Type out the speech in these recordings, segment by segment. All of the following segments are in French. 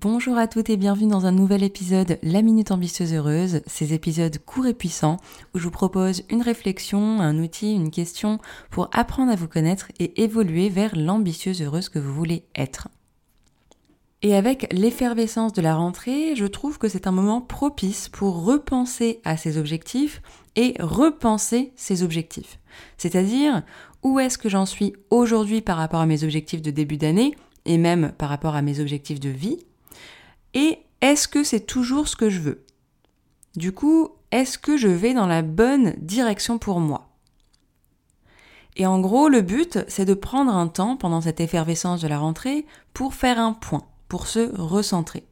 Bonjour à toutes et bienvenue dans un nouvel épisode La Minute Ambitieuse Heureuse, ces épisodes courts et puissants où je vous propose une réflexion, un outil, une question pour apprendre à vous connaître et évoluer vers l'ambitieuse heureuse que vous voulez être. Et avec l'effervescence de la rentrée, je trouve que c'est un moment propice pour repenser à ses objectifs et repenser ses objectifs. C'est-à-dire, où est-ce que j'en suis aujourd'hui par rapport à mes objectifs de début d'année et même par rapport à mes objectifs de vie? Et est-ce que c'est toujours ce que je veux? Du coup, est-ce que je vais dans la bonne direction pour moi? Et en gros, le but, c'est de prendre un temps pendant cette effervescence de la rentrée pour faire un point, pour se recentrer.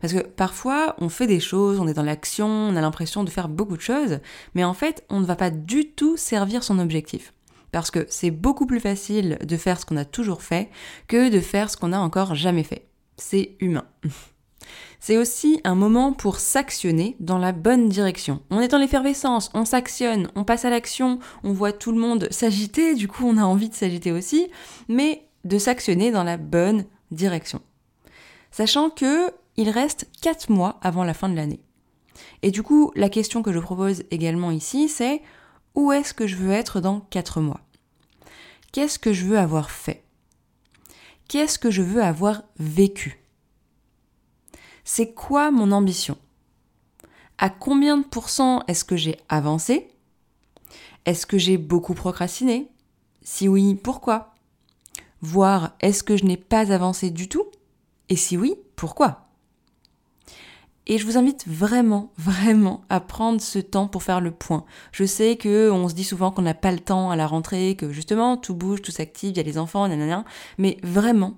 Parce que parfois, on fait des choses, on est dans l'action, on a l'impression de faire beaucoup de choses, mais en fait, on ne va pas du tout servir son objectif. Parce que c'est beaucoup plus facile de faire ce qu'on a toujours fait que de faire ce qu'on n'a encore jamais fait. C'est humain. C'est aussi un moment pour s'actionner dans la bonne direction. On est dans l'effervescence, on s'actionne, on passe à l'action, on voit tout le monde s'agiter, du coup on a envie de s'agiter aussi, mais de s'actionner dans la bonne direction. Sachant que il reste 4 mois avant la fin de l'année. Et du coup, la question que je propose également ici, c'est où est-ce que je veux être dans 4 mois? Qu'est-ce que je veux avoir fait? Qu'est-ce que je veux avoir vécu? C'est quoi mon ambition? À combien de pourcents est-ce que j'ai avancé? Est-ce que j'ai beaucoup procrastiné? Si oui, pourquoi? Voir est-ce que je n'ai pas avancé du tout? Et si oui, pourquoi? Et je vous invite vraiment, vraiment à prendre ce temps pour faire le point. Je sais que on se dit souvent qu'on n'a pas le temps à la rentrée, que justement tout bouge, tout s'active, il y a les enfants, nanana, mais vraiment,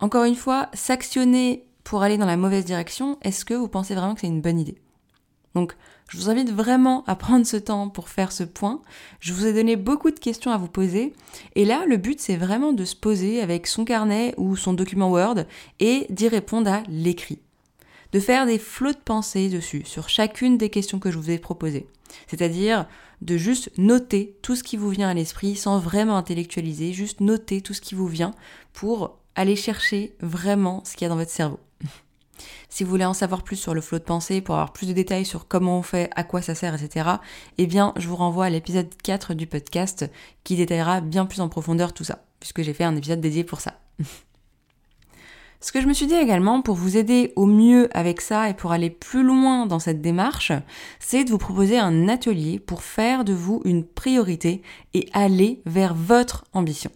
encore une fois, s'actionner pour aller dans la mauvaise direction, est-ce que vous pensez vraiment que c'est une bonne idée? Donc, je vous invite vraiment à prendre ce temps pour faire ce point. Je vous ai donné beaucoup de questions à vous poser. Et là, le but, c'est vraiment de se poser avec son carnet ou son document Word et d'y répondre à l'écrit. De faire des flots de pensée dessus, sur chacune des questions que je vous ai proposées. C'est-à-dire de juste noter tout ce qui vous vient à l'esprit sans vraiment intellectualiser, juste noter tout ce qui vous vient pour aller chercher vraiment ce qu'il y a dans votre cerveau. Si vous voulez en savoir plus sur le flot de pensée, pour avoir plus de détails sur comment on fait, à quoi ça sert, etc., eh bien, je vous renvoie à l'épisode 4 du podcast qui détaillera bien plus en profondeur tout ça, puisque j'ai fait un épisode dédié pour ça. Ce que je me suis dit également pour vous aider au mieux avec ça et pour aller plus loin dans cette démarche, c'est de vous proposer un atelier pour faire de vous une priorité et aller vers votre ambition.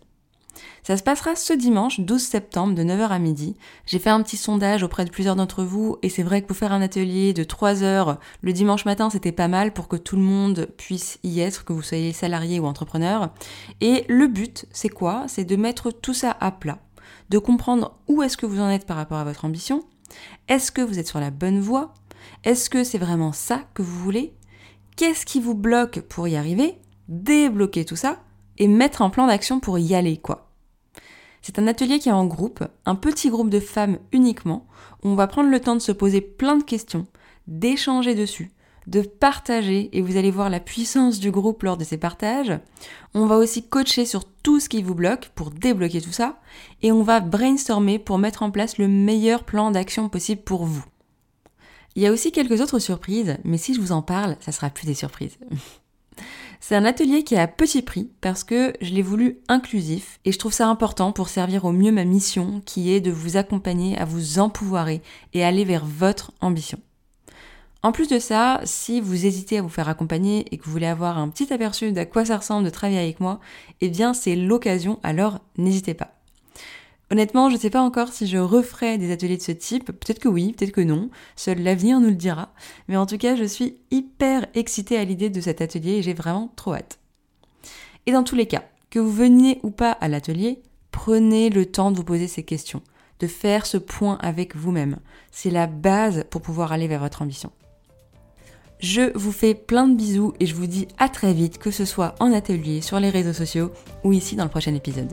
Ça se passera ce dimanche 12 septembre de 9h à midi. J'ai fait un petit sondage auprès de plusieurs d'entre vous et c'est vrai que pour faire un atelier de 3 heures le dimanche matin c'était pas mal pour que tout le monde puisse y être, que vous soyez salarié ou entrepreneur. Et le but c'est quoi? C'est de mettre tout ça à plat, de comprendre où est-ce que vous en êtes par rapport à votre ambition. Est-ce que vous êtes sur la bonne voie? Est-ce que c'est vraiment ça que vous voulez? Qu'est-ce qui vous bloque pour y arriver? Débloquer tout ça et mettre un plan d'action pour y aller quoi. C'est un atelier qui est en groupe, un petit groupe de femmes uniquement, où on va prendre le temps de se poser plein de questions, d'échanger dessus, de partager, et vous allez voir la puissance du groupe lors de ces partages. On va aussi coacher sur tout ce qui vous bloque pour débloquer tout ça, et on va brainstormer pour mettre en place le meilleur plan d'action possible pour vous. Il y a aussi quelques autres surprises, mais si je vous en parle, ça sera plus des surprises. C'est un atelier qui est à petit prix parce que je l'ai voulu inclusif et je trouve ça important pour servir au mieux ma mission qui est de vous accompagner à vous empouvoirer et aller vers votre ambition. En plus de ça, si vous hésitez à vous faire accompagner et que vous voulez avoir un petit aperçu d'à quoi ça ressemble de travailler avec moi, eh bien c'est l'occasion, alors n'hésitez pas. Honnêtement, je ne sais pas encore si je referai des ateliers de ce type. Peut-être que oui, peut-être que non. Seul l'avenir nous le dira. Mais en tout cas, je suis hyper excitée à l'idée de cet atelier et j'ai vraiment trop hâte. Et dans tous les cas, que vous veniez ou pas à l'atelier, Prenez le temps de vous poser ces questions, de faire ce point avec vous-même. C'est la base pour pouvoir aller vers votre ambition. Je vous fais plein de bisous et je vous dis à très vite, que ce soit en atelier, sur les réseaux sociaux ou ici dans le prochain épisode.